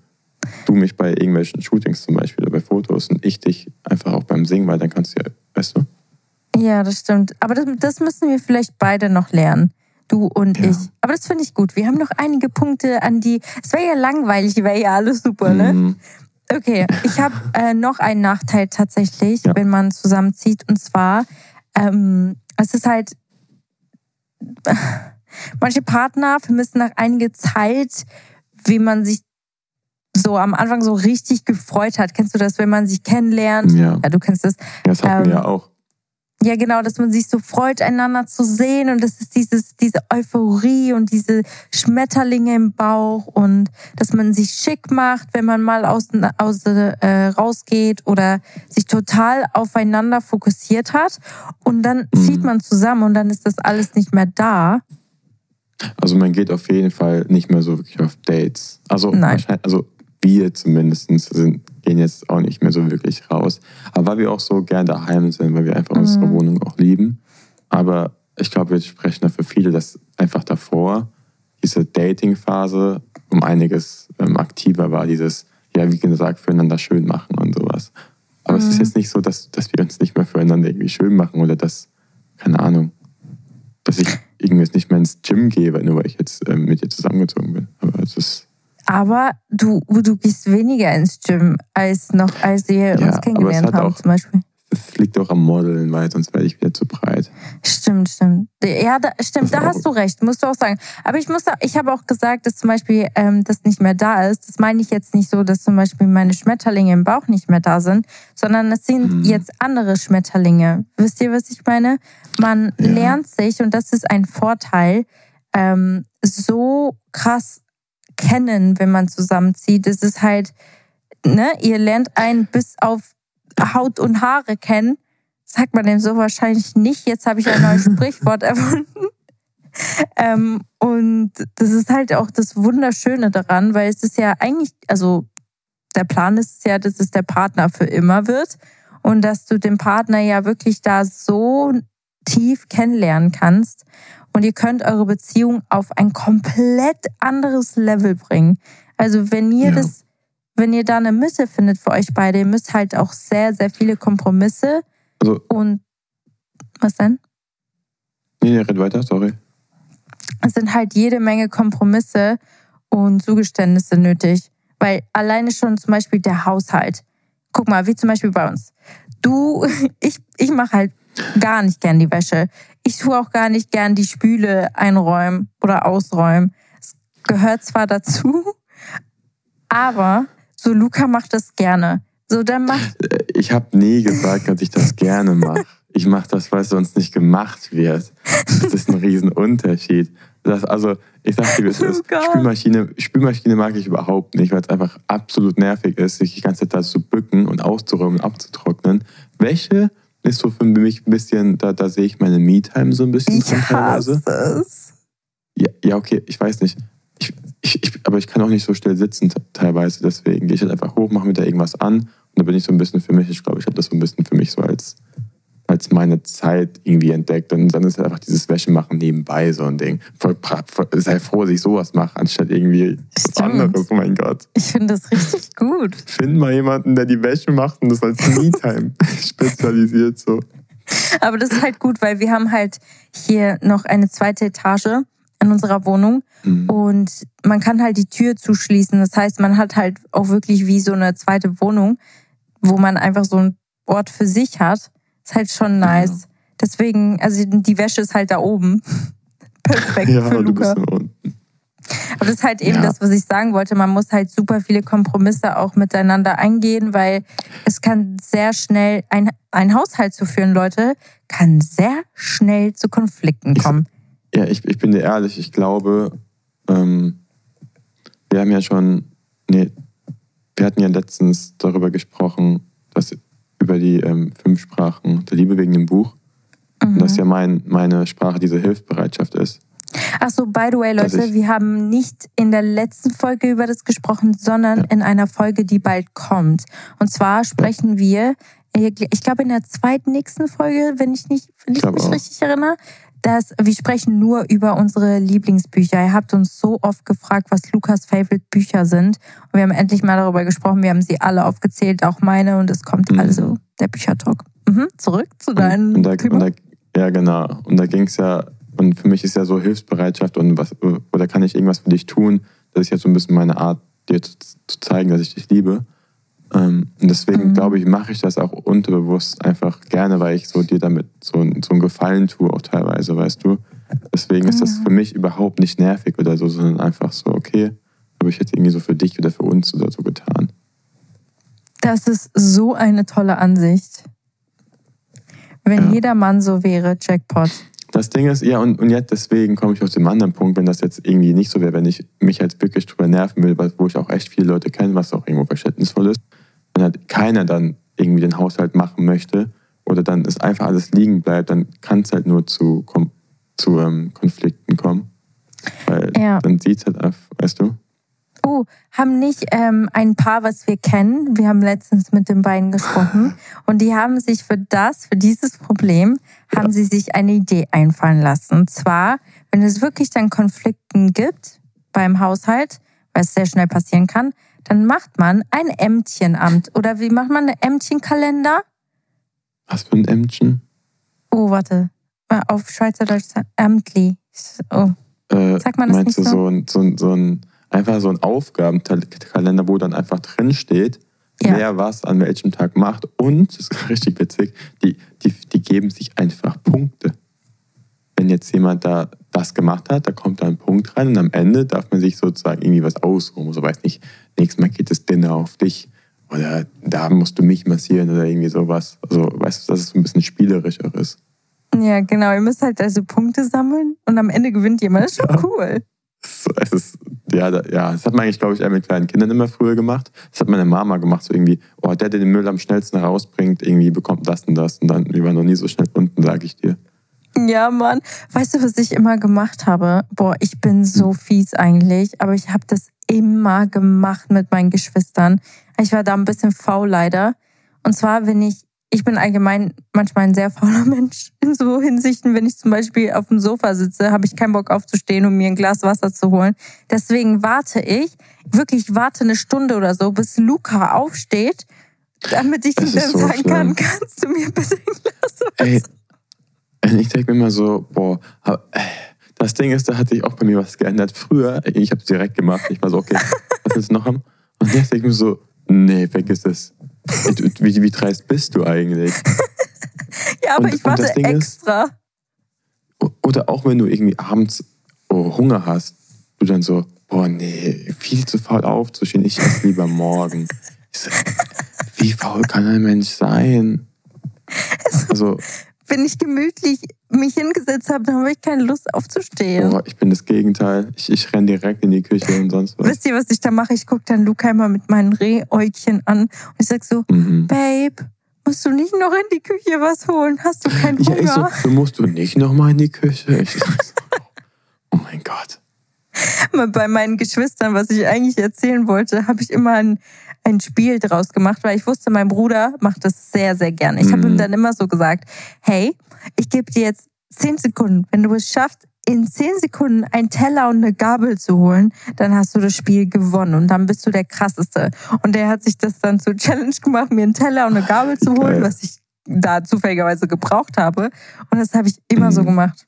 Du mich bei irgendwelchen Shootings zum Beispiel oder bei Fotos und ich dich einfach auch beim Singen, weil dann kannst du ja, weißt du? Ja, das stimmt. Aber das, das müssen wir vielleicht beide noch lernen. Du und Ja. ich. Aber das finde ich gut. Wir haben noch einige Punkte, an die. Es wäre ja langweilig, wäre ja alles super, ne? Mhm. Okay, ich habe äh, noch einen Nachteil tatsächlich, Ja. wenn man zusammenzieht. Und zwar, ähm, es ist halt, manche Partner vermissen nach einiger Zeit, wie man sich so am Anfang so richtig gefreut hat. Kennst du das, wenn man sich kennenlernt? Ja. Ja, du kennst das. ja, das hatten wir Ähm, ja auch. Ja, genau, dass man sich so freut, einander zu sehen und das ist dieses, diese Euphorie und diese Schmetterlinge im Bauch und dass man sich schick macht, wenn man mal aus, aus, äh, rausgeht oder sich total aufeinander fokussiert hat und dann Mhm. zieht man zusammen und dann ist das alles nicht mehr da. Also man geht auf jeden Fall nicht mehr so wirklich auf Dates. Also Nein. also wir zumindest sind, gehen jetzt auch nicht mehr so wirklich raus. Aber weil wir auch so gern daheim sind, weil wir einfach unsere Mhm. Wohnung auch lieben. Aber ich glaube, wir sprechen da für viele, dass einfach davor diese Dating-Phase um einiges ähm, aktiver war. Dieses, ja, wie gesagt, füreinander schön machen und sowas. Aber es ist Mhm. jetzt nicht so, dass, dass wir uns nicht mehr füreinander irgendwie schön machen oder dass, keine Ahnung, dass ich irgendwie jetzt nicht mehr ins Gym gehe, nur weil ich jetzt ähm, mit dir zusammengezogen bin. Aber es ist, Aber du, du gehst weniger ins Gym als noch, als wir Ja, uns kennengelernt haben auch- zum Beispiel. es liegt auch am Modeln, weil sonst werde ich wieder zu breit. Stimmt, stimmt. Ja, da, stimmt, Das da hast du recht, musst du auch sagen. Aber ich muss, ich habe auch gesagt, dass zum Beispiel ähm, das nicht mehr da ist. Das meine ich jetzt nicht so, dass zum Beispiel meine Schmetterlinge im Bauch nicht mehr da sind, sondern es sind Mhm. jetzt andere Schmetterlinge. Wisst ihr, was ich meine? Man Ja. lernt sich, und das ist ein Vorteil, ähm, so krass kennen, wenn man zusammenzieht. Es ist halt, ne, ihr lernt einen bis auf Haut und Haare kennen. Sagt man dem so wahrscheinlich nicht. Jetzt habe ich ein neues Sprichwort erfunden. Ähm, und das ist halt auch das Wunderschöne daran, weil es ist ja eigentlich, also der Plan ist ja, dass es der Partner für immer wird und dass du den Partner ja wirklich da so tief kennenlernen kannst und ihr könnt eure Beziehung auf ein komplett anderes Level bringen. Also wenn ihr Ja. das, wenn ihr da eine Mitte findet für euch beide, ihr müsst halt auch sehr, sehr viele Kompromisse Also, und was denn? nee, nee, red weiter, sorry. es sind halt jede Menge Kompromisse und Zugeständnisse nötig. Weil alleine schon zum Beispiel der Haushalt. Guck mal, wie zum Beispiel bei uns. Du, ich, ich mache halt gar nicht gern die Wäsche. Ich tue auch gar nicht gern die Spüle einräumen oder ausräumen. Es gehört zwar dazu, aber so Luca macht das gerne. So, dann macht, Äh, Ich habe nie gesagt, dass ich das gerne mache. Ich mache das, weil es sonst nicht gemacht wird. Das ist ein Riesenunterschied. Das, also, ich sag dir, wie es Oh ist. Gott. Spülmaschine, Spülmaschine mag ich überhaupt nicht, weil es einfach absolut nervig ist, sich die ganze Zeit da zu bücken und auszuräumen und abzutrocknen. Wäsche ist so für mich ein bisschen, da, da sehe ich meine Me-Time so ein bisschen ich teilweise. hasse es. Ja, ja okay, ich weiß nicht. Ich, ich, ich, aber ich kann auch nicht so still sitzen teilweise. Deswegen gehe ich halt einfach hoch, mache mir da irgendwas an und dann bin ich so ein bisschen für mich. Ich glaube, ich habe das so ein bisschen für mich so als, als meine Zeit irgendwie entdeckt. Und dann ist halt einfach dieses Wäschemachen nebenbei so ein Ding. Voll, voll, sei froh, dass ich sowas mache, anstatt irgendwie was anderes. Oh mein Gott. Ich finde das richtig gut. Find mal jemanden, der die Wäsche macht und das als Me-Time spezialisiert so. Aber das ist halt gut, weil wir haben halt hier noch eine zweite Etage in unserer Wohnung mhm. und man kann halt die Tür zuschließen. Das heißt, man hat halt auch wirklich wie so eine zweite Wohnung, wo man einfach so ein Ort für sich hat. Ist halt schon nice. Ja. Deswegen, also die Wäsche ist halt da oben. Perfekt ja, für Luca. Aber das ist halt eben ja. das, was ich sagen wollte. Man muss halt super viele Kompromisse auch miteinander eingehen, weil es kann sehr schnell, ein, ein Haushalt zu führen, Leute, kann sehr schnell zu Konflikten kommen. Ich, ja, ich, ich bin dir ehrlich, ich glaube, ähm, wir haben ja schon, nee, wir hatten ja letztens darüber gesprochen, dass über die ähm, fünf Sprachen der Liebe wegen dem Buch. Mhm. Und dass ja mein, meine Sprache diese Hilfsbereitschaft ist. Ach so, by the way, Leute, wir haben nicht in der letzten Folge über das gesprochen, sondern ja. in einer Folge, die bald kommt. Und zwar sprechen wir, ich glaube in der zweiten nächsten Folge, wenn ich, nicht, wenn ich, ich mich auch. richtig erinnere, dass wir sprechen nur über unsere Lieblingsbücher. Ihr habt uns so oft gefragt, was Lukas Favorite Bücher sind. Und wir haben endlich mal darüber gesprochen. Wir haben sie alle aufgezählt, auch meine. Und es kommt mhm. also der Büchertalk. Mhm. Zurück zu deinem und, da, und da, Ja, genau. Und da ging es ja, und für mich ist ja so Hilfsbereitschaft und was, oder kann ich irgendwas für dich tun? Das ist ja so ein bisschen meine Art, dir zu, zu zeigen, dass ich dich liebe. Ähm, und deswegen mhm. glaube ich, mache ich das auch unterbewusst einfach gerne, weil ich so dir damit so, so einen Gefallen tue, auch teilweise, weißt du. Deswegen ist das für mich überhaupt nicht nervig oder so, sondern einfach so, okay, habe ich jetzt irgendwie so für dich oder für uns oder so getan. Das ist so eine tolle Ansicht. Wenn ja. jeder Mann so wäre, Jackpot. Das Ding ist, ja, und, und jetzt deswegen komme ich aus dem anderen Punkt, wenn das jetzt irgendwie nicht so wäre, wenn ich mich jetzt wirklich drüber nerven will, wo ich auch echt viele Leute kenne, was auch irgendwo verständnisvoll ist, wenn halt keiner dann irgendwie den Haushalt machen möchte oder dann es einfach alles liegen bleibt, dann kann es halt nur zu, zu ähm, Konflikten kommen. Weil ja. dann sieht es halt einfach, weißt du? Oh, haben nicht ähm, ein Paar, was wir kennen, wir haben letztens mit den beiden gesprochen und die haben sich für das, für dieses Problem, haben sie sich eine Idee einfallen lassen. Und zwar, wenn es wirklich dann Konflikten gibt beim Haushalt, weil es sehr schnell passieren kann, dann macht man ein Ämtchenamt. Oder wie macht man einen Ämtchenkalender? Was für ein Ämtchen? Oh, warte. Auf Schweizerdeutsch Ämtli. Oh. Äh, Sag man das meinst nicht du so, ein, so, ein, so ein, einfach so ein Aufgabenkalender, wo dann einfach drin steht, ja. wer was an welchem Tag macht. Und, das ist richtig witzig, die, die, die geben sich einfach Punkte. Wenn jetzt jemand da das gemacht hat, da kommt da ein Punkt rein und am Ende darf man sich sozusagen irgendwie was ausruhen. So weiß nicht, nächstes Mal geht das Dinner auf dich oder da musst du mich massieren oder irgendwie sowas. Also weißt du, dass es so ein bisschen spielerischer ist. Ja, genau. Ihr müsst halt also Punkte sammeln und am Ende gewinnt jemand. Das ist schon ja. cool. Es ist, ja, ja, das hat man eigentlich, glaube ich, mit kleinen Kindern immer früher gemacht. Das hat meine Mama gemacht, so irgendwie, oh, der, der den Müll am schnellsten rausbringt, irgendwie bekommt das und das. Und dann, wir waren noch nie so schnell unten, sage ich dir. Ja, Mann. Weißt du, was ich immer gemacht habe? Boah, ich bin so fies eigentlich, aber ich habe das immer gemacht mit meinen Geschwistern. Ich war da ein bisschen faul leider. Und zwar, wenn ich, ich bin allgemein manchmal ein sehr fauler Mensch in so Hinsichten. Wenn ich zum Beispiel auf dem Sofa sitze, habe ich keinen Bock aufzustehen, um mir ein Glas Wasser zu holen. Deswegen warte ich, wirklich warte eine Stunde oder so, bis Luca aufsteht, damit ich ihm dann so sagen schlimm. kann, kannst du mir bitte ein Glas Wasser Ey ich denke mir immer so, boah, das Ding ist, da hat sich auch bei mir was geändert. Früher, ich habe es direkt gemacht, ich war so, okay, was willst du noch haben? Und jetzt denke ich mir so, nee, vergiss es. Wie, wie dreist bist du eigentlich? ja, aber und, ich warte extra. Ist, oder auch wenn du irgendwie abends oh, Hunger hast, du dann so, boah, nee, viel zu faul aufzustehen, ich esse lieber morgen. So, wie faul kann ein Mensch sein? Also, wenn ich gemütlich mich hingesetzt habe, dann habe ich keine Lust aufzustehen. Oh, ich bin das Gegenteil. Ich, ich renne direkt in die Küche und sonst was. Wisst ihr, was ich da mache? Ich gucke dann Luca immer mit meinen Rehäugchen an und ich sag so, mhm. Babe, musst du nicht noch in die Küche was holen? Hast du keinen Hunger? Ja, ich so, du musst du nicht noch mal in die Küche? Ich so, oh mein Gott. Bei meinen Geschwistern, was ich eigentlich erzählen wollte, habe ich immer ein, ein Spiel draus gemacht, weil ich wusste, mein Bruder macht das sehr, sehr gerne. Ich habe ihm Mhm. dann immer so gesagt, hey, ich gebe dir jetzt zehn Sekunden. Wenn du es schaffst, in zehn Sekunden einen Teller und eine Gabel zu holen, dann hast du das Spiel gewonnen und dann bist du der Krasseste. Und der hat sich das dann zur Challenge gemacht, mir einen Teller und eine Gabel zu holen, Geil. was ich da zufälligerweise gebraucht habe. Und das habe ich immer so Mhm. gemacht.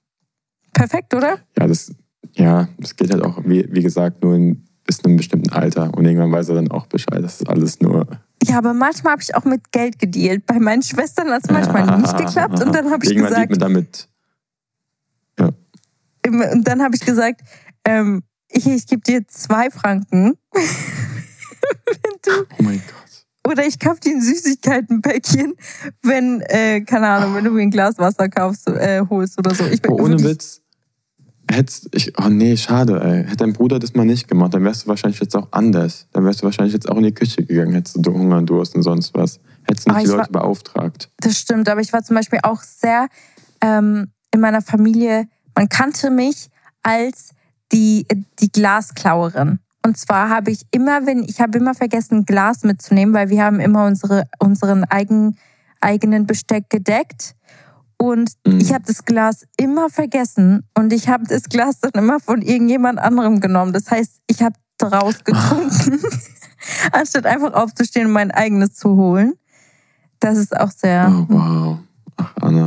Perfekt, oder? Ja, das, ja, das geht halt auch, wie, wie gesagt, nur in, bis einem bestimmten Alter. Und irgendwann weiß er dann auch Bescheid. Das ist alles nur. Ja, aber manchmal habe ich auch mit Geld gedealt. Bei meinen Schwestern hat es manchmal nicht geklappt. Und dann habe ich Irgendwann gesagt, liegt man damit. und dann habe ich gesagt, ähm, ich, ich gebe dir zwei Franken. wenn du, Oh mein Gott. oder ich kaufe dir ein Süßigkeitenpäckchen, wenn, äh, keine Ahnung, wenn du mir ein Glas Wasser kaufst, äh, holst oder so. Ich bin Oh, ohne Witz. Hättest, ich, oh nee, schade, ey. Hätte dein Bruder das mal nicht gemacht, dann wärst du wahrscheinlich jetzt auch anders. Dann wärst du wahrscheinlich jetzt auch in die Küche gegangen, hättest du Hunger und Durst und sonst was. Hättest du nicht die ich war- Leute beauftragt. Das stimmt, aber ich war zum Beispiel auch sehr ähm, in meiner Familie, man kannte mich als die, die Glasklauerin. Und zwar habe ich immer, wenn ich habe immer vergessen, Glas mitzunehmen, weil wir haben immer unsere, unseren eigen, eigenen Besteck gedeckt. Und Mhm. ich habe das Glas immer vergessen und ich habe das Glas dann immer von irgendjemand anderem genommen. Das heißt, ich habe draus getrunken, anstatt einfach aufzustehen und mein eigenes zu holen. Das ist auch sehr Oh, wow. Ach, Anna.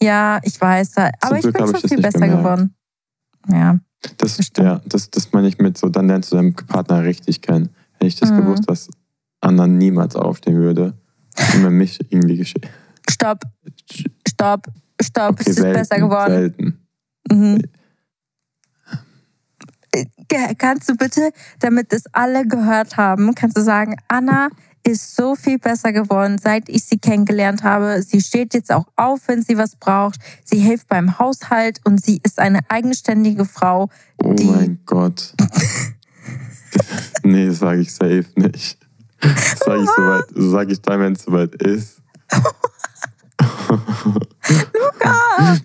Ja, ich weiß, da- aber ich Glück bin schon viel besser geworden. Ja, Das, ja, das, das meine ich mit so, dann lernst du deinen Partner richtig kennen. Hätte ich das Mhm. gewusst, dass Anna niemals aufstehen würde, immer mich irgendwie geschehen. stopp, stopp, stopp, Okay, es ist selten, besser geworden. selten. Mhm. Äh, Kannst du bitte, damit es alle gehört haben, kannst du sagen, Anna ist so viel besser geworden, seit ich sie kennengelernt habe. Sie steht jetzt auch auf, wenn sie was braucht. Sie hilft beim Haushalt und sie ist eine eigenständige Frau. Oh mein Gott. nee, das sage ich safe nicht. Sage ich, soweit, das sag ich dann, wenn es soweit ist.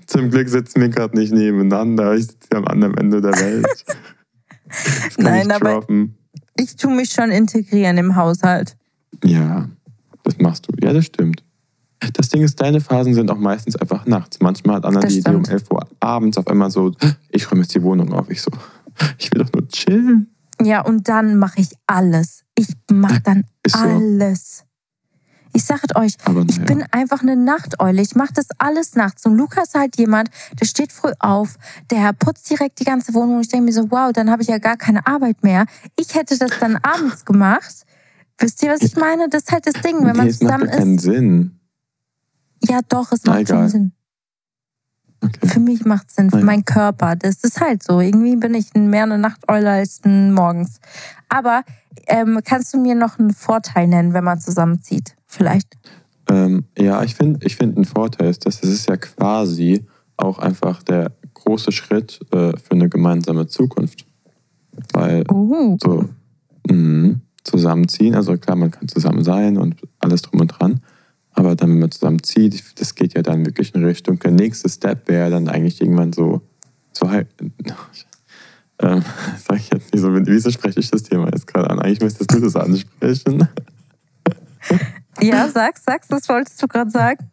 Zum Glück sitzen wir gerade nicht nebeneinander. Ich sitze am anderen Ende der Welt. Nein, ich aber-. Ich tue mich schon integrieren im Haushalt. Ja, das machst du. Ja, das stimmt. Das Ding ist, deine Phasen sind auch meistens einfach nachts. Manchmal hat Anna Das die Idee um stimmt. 11 Uhr abends auf einmal so, ich räume jetzt die Wohnung auf. Ich so, ich will doch nur chillen. Ja, und dann mache ich alles. Ich mache dann Ist so. alles. Ich sage euch, Aber ich naja. bin einfach eine Nachteule. Ich mache das alles nachts. Und Lukas ist halt jemand, der steht früh auf, der putzt direkt die ganze Wohnung. Und ich denke mir so, wow, dann habe ich ja gar keine Arbeit mehr. Ich hätte das dann abends gemacht. Wisst ihr, was ich meine? Das ist halt das Ding, wenn man nee, es macht zusammen ja keinen ist. Sinn. Ja, doch, es macht schon egal. Sinn. Okay. Für mich macht Sinn, für meinen Körper. Das ist halt so. Irgendwie bin ich mehr eine Nachteule als ein morgens. Aber ähm, kannst du mir noch einen Vorteil nennen, wenn man zusammenzieht? Vielleicht. Ähm, ja, ich finde, ich find ein Vorteil ist, dass es ist ja quasi auch einfach der große Schritt äh, für eine gemeinsame Zukunft. Weil Uh. so mh, zusammenziehen, also klar, man kann zusammen sein und alles drum und dran, aber dann, wenn man zusammenzieht, das geht ja dann wirklich in Richtung, der nächste Step wäre dann eigentlich irgendwann so, so halt, ähm, sag ich jetzt nicht so, wieso spreche ich das Thema jetzt gerade an? Eigentlich müsstest du das ansprechen. Ja, sag's, sag's, das wolltest du gerade sagen.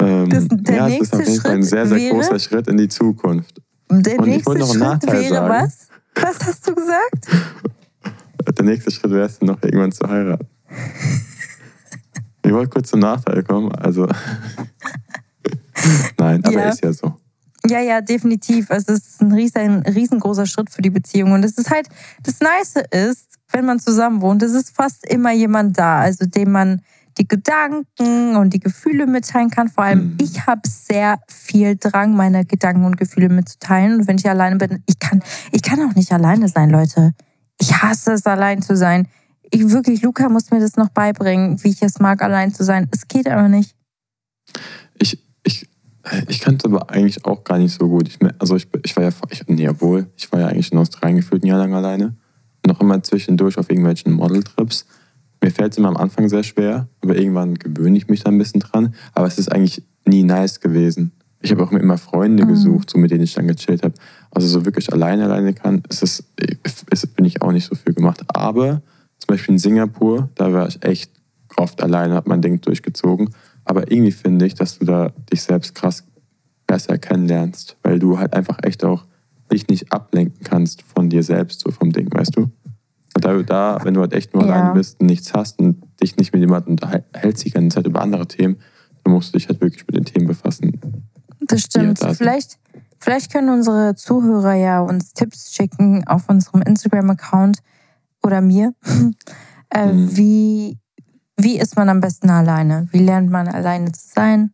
Ähm, Das- der ja, ist nächste jeden Fall ein sehr, sehr wäre? großer Schritt in die Zukunft. Der Und nächste Schritt wäre sagen. was? Was hast du gesagt? Der nächste Schritt wäre es noch irgendwann zu heiraten. Ich wollte kurz zum Nachteil kommen, also. Nein, aber Ja. ist ja so. Ja, ja, definitiv. Also es ist ein riesen, riesengroßer Schritt für die Beziehung. Und es ist halt, das Nice ist, wenn man zusammen wohnt, es ist fast immer jemand da, also dem man die Gedanken und die Gefühle mitteilen kann. Vor allem, Mhm. ich habe sehr viel Drang, meine Gedanken und Gefühle mitzuteilen. Und wenn ich alleine bin, ich kann, ich kann auch nicht alleine sein, Leute. Ich hasse es, allein zu sein. Ich wirklich, Luca muss mir das noch beibringen, wie ich es mag, allein zu sein. Es geht aber nicht. Ich, ich, ich kann es aber eigentlich auch gar nicht so gut. Ich, also ich, ich war ja, ich, nee, obwohl, ich war ja eigentlich in Australien gefühlt ein Jahr lang alleine. Noch immer zwischendurch auf irgendwelchen Modeltrips. Mir fällt es immer am Anfang sehr schwer, aber irgendwann gewöhne ich mich da ein bisschen dran. Aber es ist eigentlich nie nice gewesen. ich habe auch immer Freunde mhm. gesucht, so mit denen ich dann gechillt habe. Also so wirklich alleine alleine kann, ist es, ist, bin ich auch nicht so viel gemacht. Aber zum Beispiel in Singapur, da war ich echt oft alleine, habe mein Ding durchgezogen. Aber irgendwie finde ich, dass du da dich selbst krass besser kennenlernst, weil du halt einfach echt auch dich nicht ablenken kannst von dir selbst, so vom Ding, weißt du? Da, da wenn du halt echt nur ja. alleine bist und nichts hast und dich nicht mit jemandem unterhältst die ganze Zeit über andere Themen, dann musst du dich halt wirklich mit den Themen befassen. Das stimmt. Da vielleicht, vielleicht können unsere Zuhörer ja uns Tipps schicken auf unserem Instagram-Account oder mir. äh, mhm. wie, wie ist man am besten alleine? Wie lernt man alleine zu sein?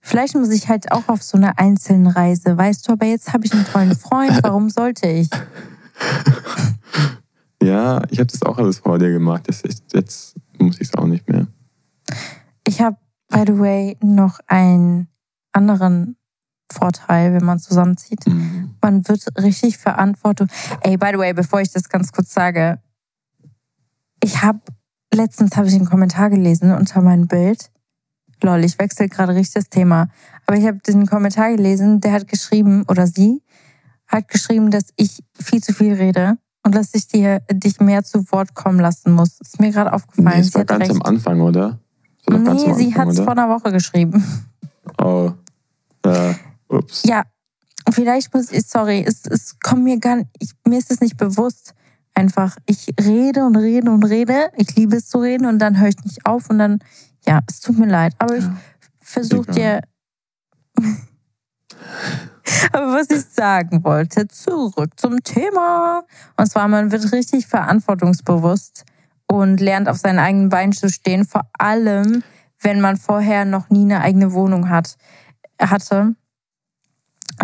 Vielleicht muss ich halt auch auf so eine einzelne Reise, weißt du, aber jetzt habe ich einen tollen Freund, warum sollte ich? Ja, ich habe das auch alles vor dir gemacht. Das ist, jetzt muss ich es auch nicht mehr. Ich habe, by the way, noch einen anderen Vorteil, wenn man zusammenzieht. Mhm. Man wird richtig Verantwortung. Ey, by the way, bevor ich das ganz kurz sage, ich habe letztens habe ich einen Kommentar gelesen unter meinem Bild lol, ich wechsle gerade richtig das Thema. Aber ich habe den Kommentar gelesen, der hat geschrieben, oder sie hat geschrieben, dass ich viel zu viel rede und dass ich dir, dich mehr zu Wort kommen lassen muss. Das ist mir gerade aufgefallen. Nee, das war ganz recht. am Anfang, oder? Nee, Anfang, sie hat es vor einer Woche geschrieben. Oh, äh, ups. Ja, vielleicht muss ich, sorry, es, es kommt mir gar nicht, ich, mir ist es nicht bewusst. Einfach, ich rede und rede und rede. Ich liebe es zu reden und dann höre ich nicht auf und dann ja, es tut mir leid, aber ich versuche dir. aber was ich sagen wollte, zurück zum Thema. Und zwar, man wird richtig verantwortungsbewusst und lernt auf seinen eigenen Beinen zu stehen, vor allem, wenn man vorher noch nie eine eigene Wohnung hat, hatte.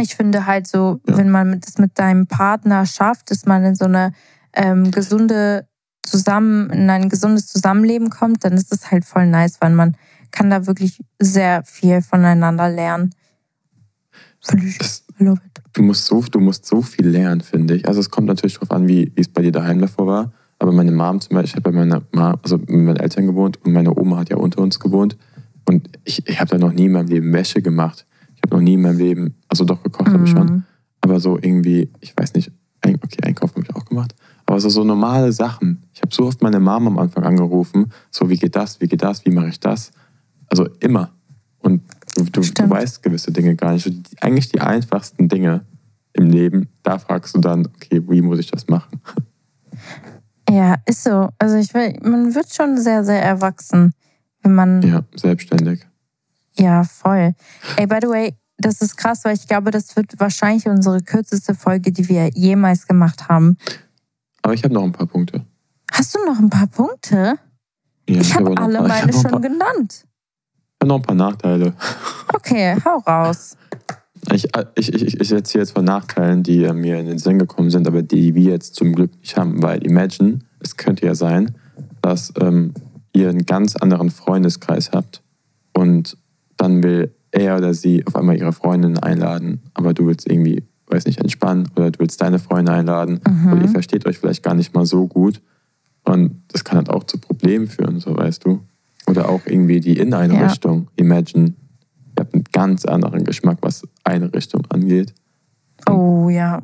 Ich finde halt so, wenn man das mit deinem Partner schafft, dass man in so eine ähm, gesunde zusammen in ein gesundes Zusammenleben kommt, dann ist es halt voll nice, weil man kann da wirklich sehr viel voneinander lernen. Ich du musst so, du musst so viel lernen, finde ich. Also es kommt natürlich darauf an, wie, wie es bei dir daheim davor war. Aber meine Mom zum Beispiel, ich habe bei meiner Mom, also mit meinen Eltern gewohnt und meine Oma hat ja unter uns gewohnt. Und ich, ich habe da noch nie in meinem Leben Wäsche gemacht. Ich habe noch nie in meinem Leben, also doch gekocht mhm. habe ich schon. Mhm. Aber so irgendwie, ich weiß nicht, okay, Einkaufen habe ich auch gemacht. Aber so, so normale Sachen. Ich habe so oft meine Mom am Anfang angerufen, so wie geht das, wie geht das, wie mache ich das. Also immer. Und du, du, du weißt gewisse Dinge gar nicht. Eigentlich die einfachsten Dinge im Leben, da fragst du dann, okay, wie muss ich das machen? Ja, ist so. Also ich will, man wird schon sehr, sehr erwachsen, wenn man. Ja, selbstständig. Ja, voll. Ey, by the way, das ist krass, weil ich glaube, das wird wahrscheinlich unsere kürzeste Folge, die wir jemals gemacht haben. Aber ich habe noch ein paar Punkte. Hast du noch ein paar Punkte? Ja, ich habe hab alle meine schon paar, genannt. Habe noch ein paar Nachteile. Okay, hau raus. Ich, ich, ich, ich erzähle jetzt von Nachteilen, die mir in den Sinn gekommen sind, aber die wir jetzt zum Glück nicht haben. Weil imagine, es könnte ja sein, dass ähm, ihr einen ganz anderen Freundeskreis habt und dann will er oder sie auf einmal ihre Freundin einladen, aber du willst irgendwie weiß nicht, entspannen oder du willst deine Freunde einladen mhm. oder ihr versteht euch vielleicht gar nicht mal so gut. Und das kann halt auch zu Problemen führen, so weißt du. Oder auch irgendwie die Inneneinrichtung. Ja. Imagine, ihr habt einen ganz anderen Geschmack, was Einrichtung angeht. Oh ja.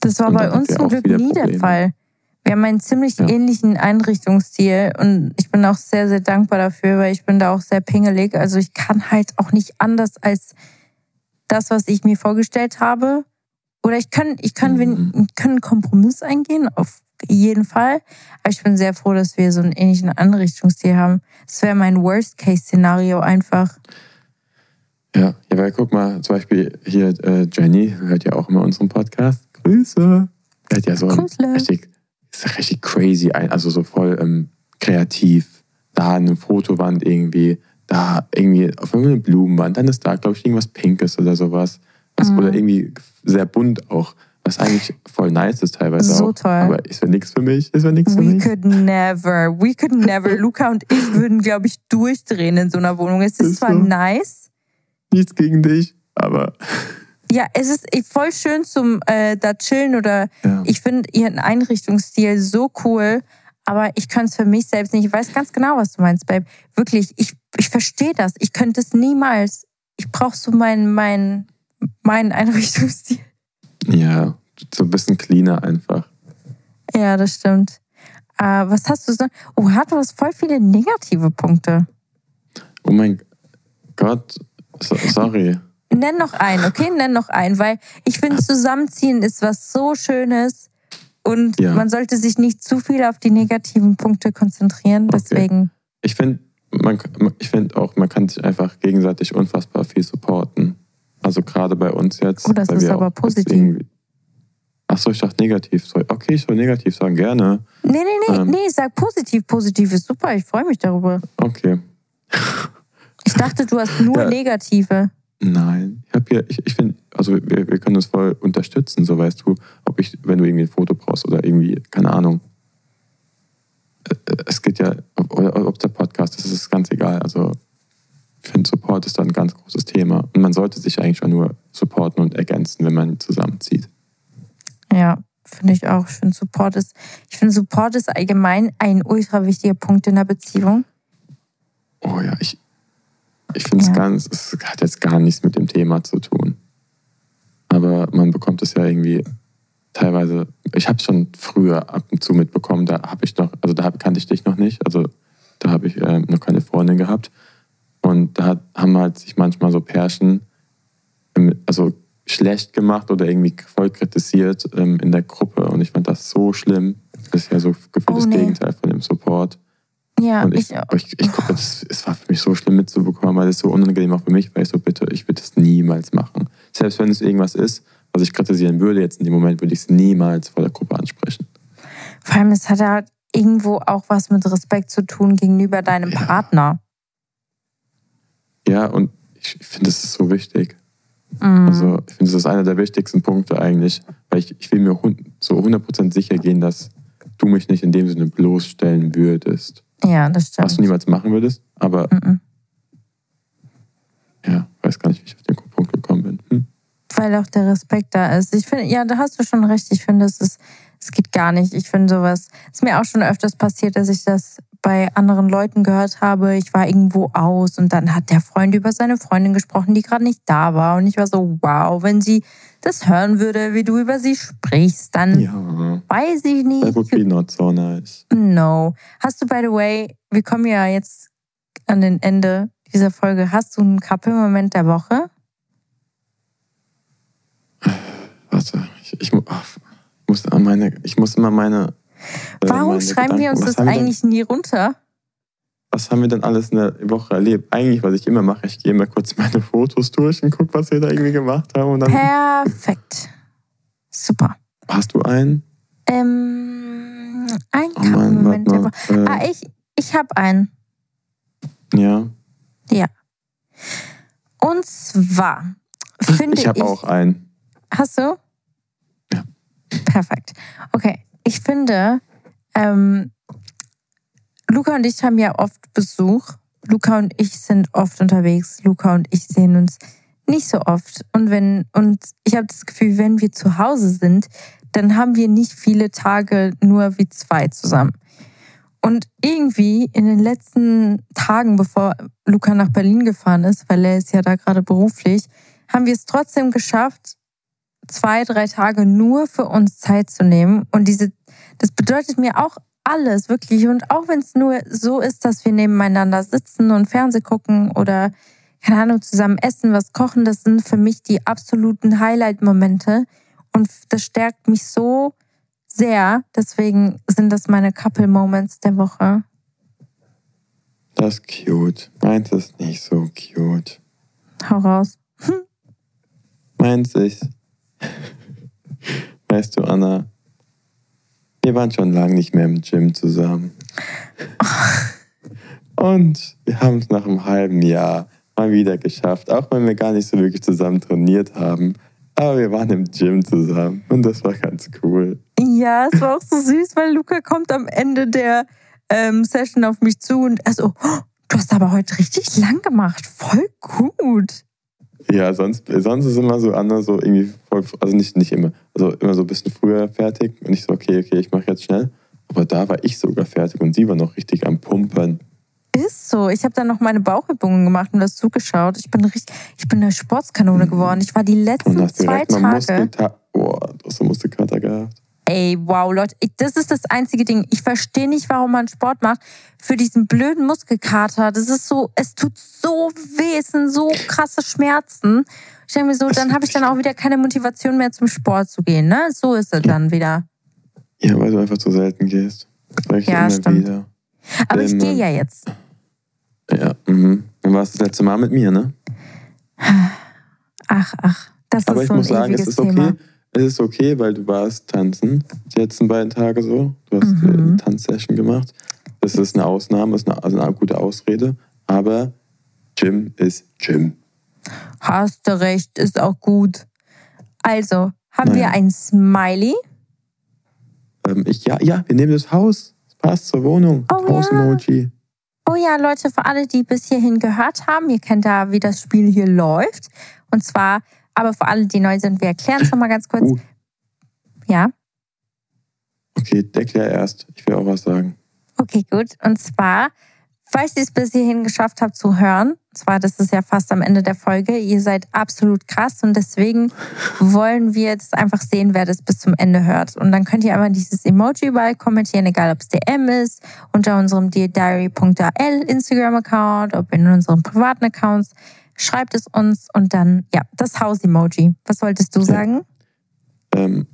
Das war bei uns zum Glück nie Probleme. der Fall. Wir haben einen ziemlich ja. ähnlichen Einrichtungsstil und ich bin auch sehr, sehr dankbar dafür, weil ich bin da auch sehr pingelig. Also ich kann halt auch nicht anders als das, was ich mir vorgestellt habe. Oder ich kann, ich kann, mhm. kann einen Kompromiss eingehen, auf jeden Fall. Aber ich bin sehr froh, dass wir so einen ähnlichen Anrichtungsstil haben. Das wäre mein Worst-Case-Szenario einfach. Ja, ja, weil guck mal, zum Beispiel hier äh, Jenny hört ja auch immer unseren Podcast. Grüße. Er hat ja so ein richtig, ist richtig crazy, also so voll ähm, kreativ. Da eine Fotowand irgendwie, da irgendwie auf eine Blumenwand, dann ist da, glaube ich, irgendwas Pinkes oder sowas. Was, mhm. Oder irgendwie sehr bunt auch. Was eigentlich voll nice ist teilweise so auch. toll. Aber es wäre nichts für mich. Es wäre nichts für mich. We could never, we could never. Luca und ich würden, glaube ich, durchdrehen in so einer Wohnung. Es ist, ist zwar so. nice. Nichts gegen dich, aber. Ja, es ist voll schön zum äh, da chillen oder ja. ich finde ihren Einrichtungsstil so cool, aber ich könnte es für mich selbst nicht. Ich weiß ganz genau, was du meinst, Babe. Wirklich, ich, ich verstehe das. Ich könnte es niemals ich brauche so meinen mein, mein Einrichtungsstil. Ja, so ein bisschen cleaner einfach. Ja, das stimmt. Äh, was hast du so? Oh, hat du hast voll viele negative Punkte. Oh mein Gott, so, sorry. Nenn noch einen, okay? Nenn noch einen, weil ich finde, Zusammenziehen ist was so Schönes und Ja. man sollte sich nicht zu viel auf die negativen Punkte konzentrieren. Okay. Deswegen, Ich finde man, ich find auch, man kann sich einfach gegenseitig unfassbar viel supporten. Also gerade bei uns jetzt. Oh, das ist aber positiv. irgendwie- Ach so, ich dachte negativ. Okay, ich soll negativ sagen, gerne. nee, nee, nee, Ähm. nee, sag positiv. Positiv ist super, ich freue mich darüber. Okay. Ich dachte, du hast nur Ja. negative. Nein. Ich habe hier, ich, ich finde, also wir, wir können uns voll unterstützen, so weißt du, ob ich, wenn du irgendwie ein Foto brauchst oder irgendwie, keine Ahnung. Äh, äh, Es geht ja, oder ob der Podcast ist, ist ganz egal. Also Support ist da ein ganz großes Thema. Und man sollte sich eigentlich schon nur supporten und ergänzen, wenn man zusammenzieht. Ja, finde ich auch. Ich finde Support ist, ich finde Support ist allgemein ein ultra wichtiger Punkt in der Beziehung. Oh ja, ich, ich finde es Ja. ganz, es hat jetzt gar nichts mit dem Thema zu tun. Aber man bekommt es ja irgendwie teilweise, ich habe es schon früher ab und zu mitbekommen, da habe ich noch, also da hab, kannte ich dich noch nicht, also da habe ich ähm, noch keine Freundin gehabt. Und da hat, haben halt sich manchmal so Pärchen, ähm, also schlecht gemacht oder irgendwie voll kritisiert ähm, in der Gruppe. Und ich fand das so schlimm. Das ist ja so gefühlt Oh, das nee. Gegenteil von dem Support. Ja, Und ich, ich, ich, ich das, es war für mich so schlimm mitzubekommen, weil es so unangenehm auch für mich, weil ich so bitte, ich würde das niemals machen. Selbst wenn es irgendwas ist, was ich kritisieren würde, jetzt in dem Moment würde ich es niemals vor der Gruppe ansprechen. vor allem, es hat halt irgendwo auch was mit Respekt zu tun gegenüber deinem Ja. Partner. Ja, und ich, finde, das ist so wichtig. Mhm. Also, ich finde, das ist einer der wichtigsten Punkte eigentlich, weil ich, ich will mir so 100% sicher gehen, dass du mich nicht in dem Sinne bloßstellen würdest. ja, das stimmt. Was du niemals machen würdest, aber Mhm. ja, weiß gar nicht, wie ich auf den Punkt gekommen bin. Hm? Weil auch der Respekt da ist. Ich finde, ja, da hast du schon recht. Ich finde, es ist, es geht gar nicht. Ich finde sowas, ist mir auch schon öfters passiert, dass ich das bei anderen Leuten gehört habe. Ich war irgendwo aus und dann hat der Freund über seine Freundin gesprochen, die gerade nicht da war. Und ich war so, wow, wenn sie das hören würde, wie du über sie sprichst, dann Ja, weiß ich that would nicht. be not so nice. No. Hast du, by the way, wir kommen ja jetzt an den Ende dieser Folge. Hast du einen Couple-Moment der Woche? Warte, ich, ich, ich muss meine, ich muss immer meine. Äh, Warum schreiben wir Gedanken- uns was das wir denn- eigentlich nie runter? Was haben wir denn alles in der Woche erlebt? Eigentlich, was ich immer mache, ich gehe mal kurz meine Fotos durch und gucke, was wir da irgendwie gemacht haben. Und dann Perfekt. Super. hast du einen? Ähm, ein Oh warte Woche. mal. Ah, ich, ich habe einen. Äh, ja, Und zwar finde ich. ich habe auch einen. Hast du? Ja. Perfekt. Okay. Ich finde, ähm, Luca und ich haben ja oft Besuch. Luca und ich sind oft unterwegs. Luca und ich sehen uns nicht so oft. Und wenn, und ich habe das Gefühl, wenn wir zu Hause sind, dann haben wir nicht viele Tage nur wie zwei zusammen. Und irgendwie in den letzten Tagen, bevor Luca nach Berlin gefahren ist, weil er ist ja da gerade beruflich, haben wir es trotzdem geschafft, zwei, drei Tage nur für uns Zeit zu nehmen. Und diese, das bedeutet mir auch alles, wirklich. Und auch wenn es nur so ist, dass wir nebeneinander sitzen und Fernseh gucken oder, keine Ahnung, zusammen essen, was kochen, das sind für mich die absoluten Highlight-Momente. Und das stärkt mich so sehr. Deswegen sind das meine Couple-Moments der Woche. Das ist cute. Meins ist nicht so cute. Hau raus. Meins ist. Weißt du, Anna, wir waren schon lange nicht mehr im Gym zusammen. Und wir haben es nach einem halben Jahr mal wieder geschafft, auch wenn wir gar nicht so wirklich zusammen trainiert haben. Aber wir waren im Gym zusammen und das war ganz cool. Ja, es war auch so süß, weil Luca kommt am Ende der ähm, Session auf mich zu und er so, oh, du hast aber heute richtig lang gemacht. Voll gut. Ja, sonst, sonst ist immer so Anna so irgendwie voll, also nicht, nicht immer, also immer so ein bisschen früher fertig und ich so, okay, okay, ich mache jetzt schnell. Aber da war ich sogar fertig und sie war noch richtig am Pumpen. Ist so. Ich habe dann noch meine Bauchübungen gemacht und das zugeschaut. Ich bin richtig, ich bin eine Sportskanone geworden. Ich war die letzten zwei Tage. Oh, du hast einen Muskelkater gehabt. Ey, wow, Leute, ich, das ist das einzige Ding. Ich verstehe nicht, warum man Sport macht für diesen blöden Muskelkater. Das ist so, es tut so weh, es sind so krasse Schmerzen. Ich denke mir so, dann habe ich dann auch wieder keine Motivation mehr zum Sport zu gehen, ne? So ist es dann wieder. Ja, weil du einfach zu selten gehst. Ich ja, stimmt. Wieder. Aber Denn, ich gehe ja jetzt. Ja, mhm. Dann warst du das letzte Mal mit mir, ne? Ach, ach, das ist Aber ich so muss sagen, es ist okay. Thema. Es ist okay, weil du warst tanzen die letzten beiden Tage so. Du hast mhm. eine Tanzsession gemacht. Das ist eine Ausnahme, ist eine, also eine gute Ausrede. Aber Gym ist Gym. Hast du recht, ist auch gut. Also, haben naja. wir ein Smiley? Ähm, ich, ja, ja, wir nehmen das Haus. Das passt zur Wohnung. Oh, Haus-Emoji. Ja. Oh ja, Leute, für alle, die bis hierhin gehört haben, ihr kennt da, wie das Spiel hier läuft. Und zwar aber für alle, die neu sind, wir erklären es nochmal ganz kurz. Uh. Ja? Okay, erklär erst. Ich will auch was sagen. Okay, gut. Und zwar, falls ihr es bis hierhin geschafft habt zu hören, und zwar, das ist ja fast am Ende der Folge, ihr seid absolut krass und deswegen wollen wir jetzt einfach sehen, wer das bis zum Ende hört. Und dann könnt ihr aber dieses Emoji überall kommentieren, egal ob es DM ist, unter unserem deardiary.al Instagram-Account, ob in unseren privaten Accounts schreibt es uns und dann, ja, das Haus-Emoji. Was wolltest du sagen? Ähm,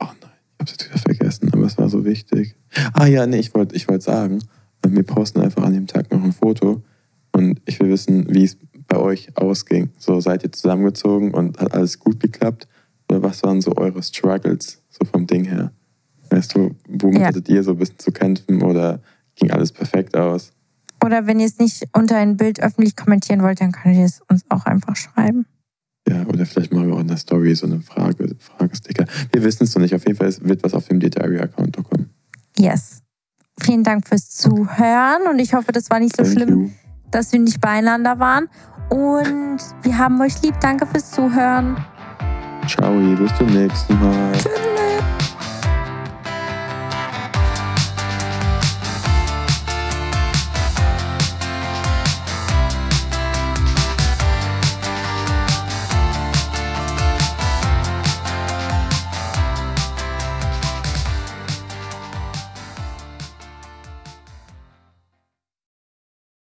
oh nein, ich hab's jetzt wieder vergessen, aber es war so wichtig. Ah ja, nee, ich wollte ich wollt sagen, wir posten einfach an dem Tag noch ein Foto und ich will wissen, wie es bei euch ausging. So, seid ihr zusammengezogen und hat alles gut geklappt? Oder was waren so eure Struggles, so vom Ding her? Weißt du, womit ja. hattet ihr so ein bisschen zu kämpfen oder ging alles perfekt aus? Oder wenn ihr es nicht unter ein Bild öffentlich kommentieren wollt, dann könnt ihr es uns auch einfach schreiben. Ja, oder vielleicht machen wir auch in der Story so eine Frage, Fragesticker. Wir wissen es noch nicht. Auf jeden Fall wird was auf dem Diary-Account kommen. Yes. Vielen Dank fürs Zuhören und ich hoffe, das war nicht so Thank schlimm, you. dass wir nicht beieinander waren. Und wir haben euch lieb. Danke fürs Zuhören. Ciao, bis zum nächsten Mal. Tschüss.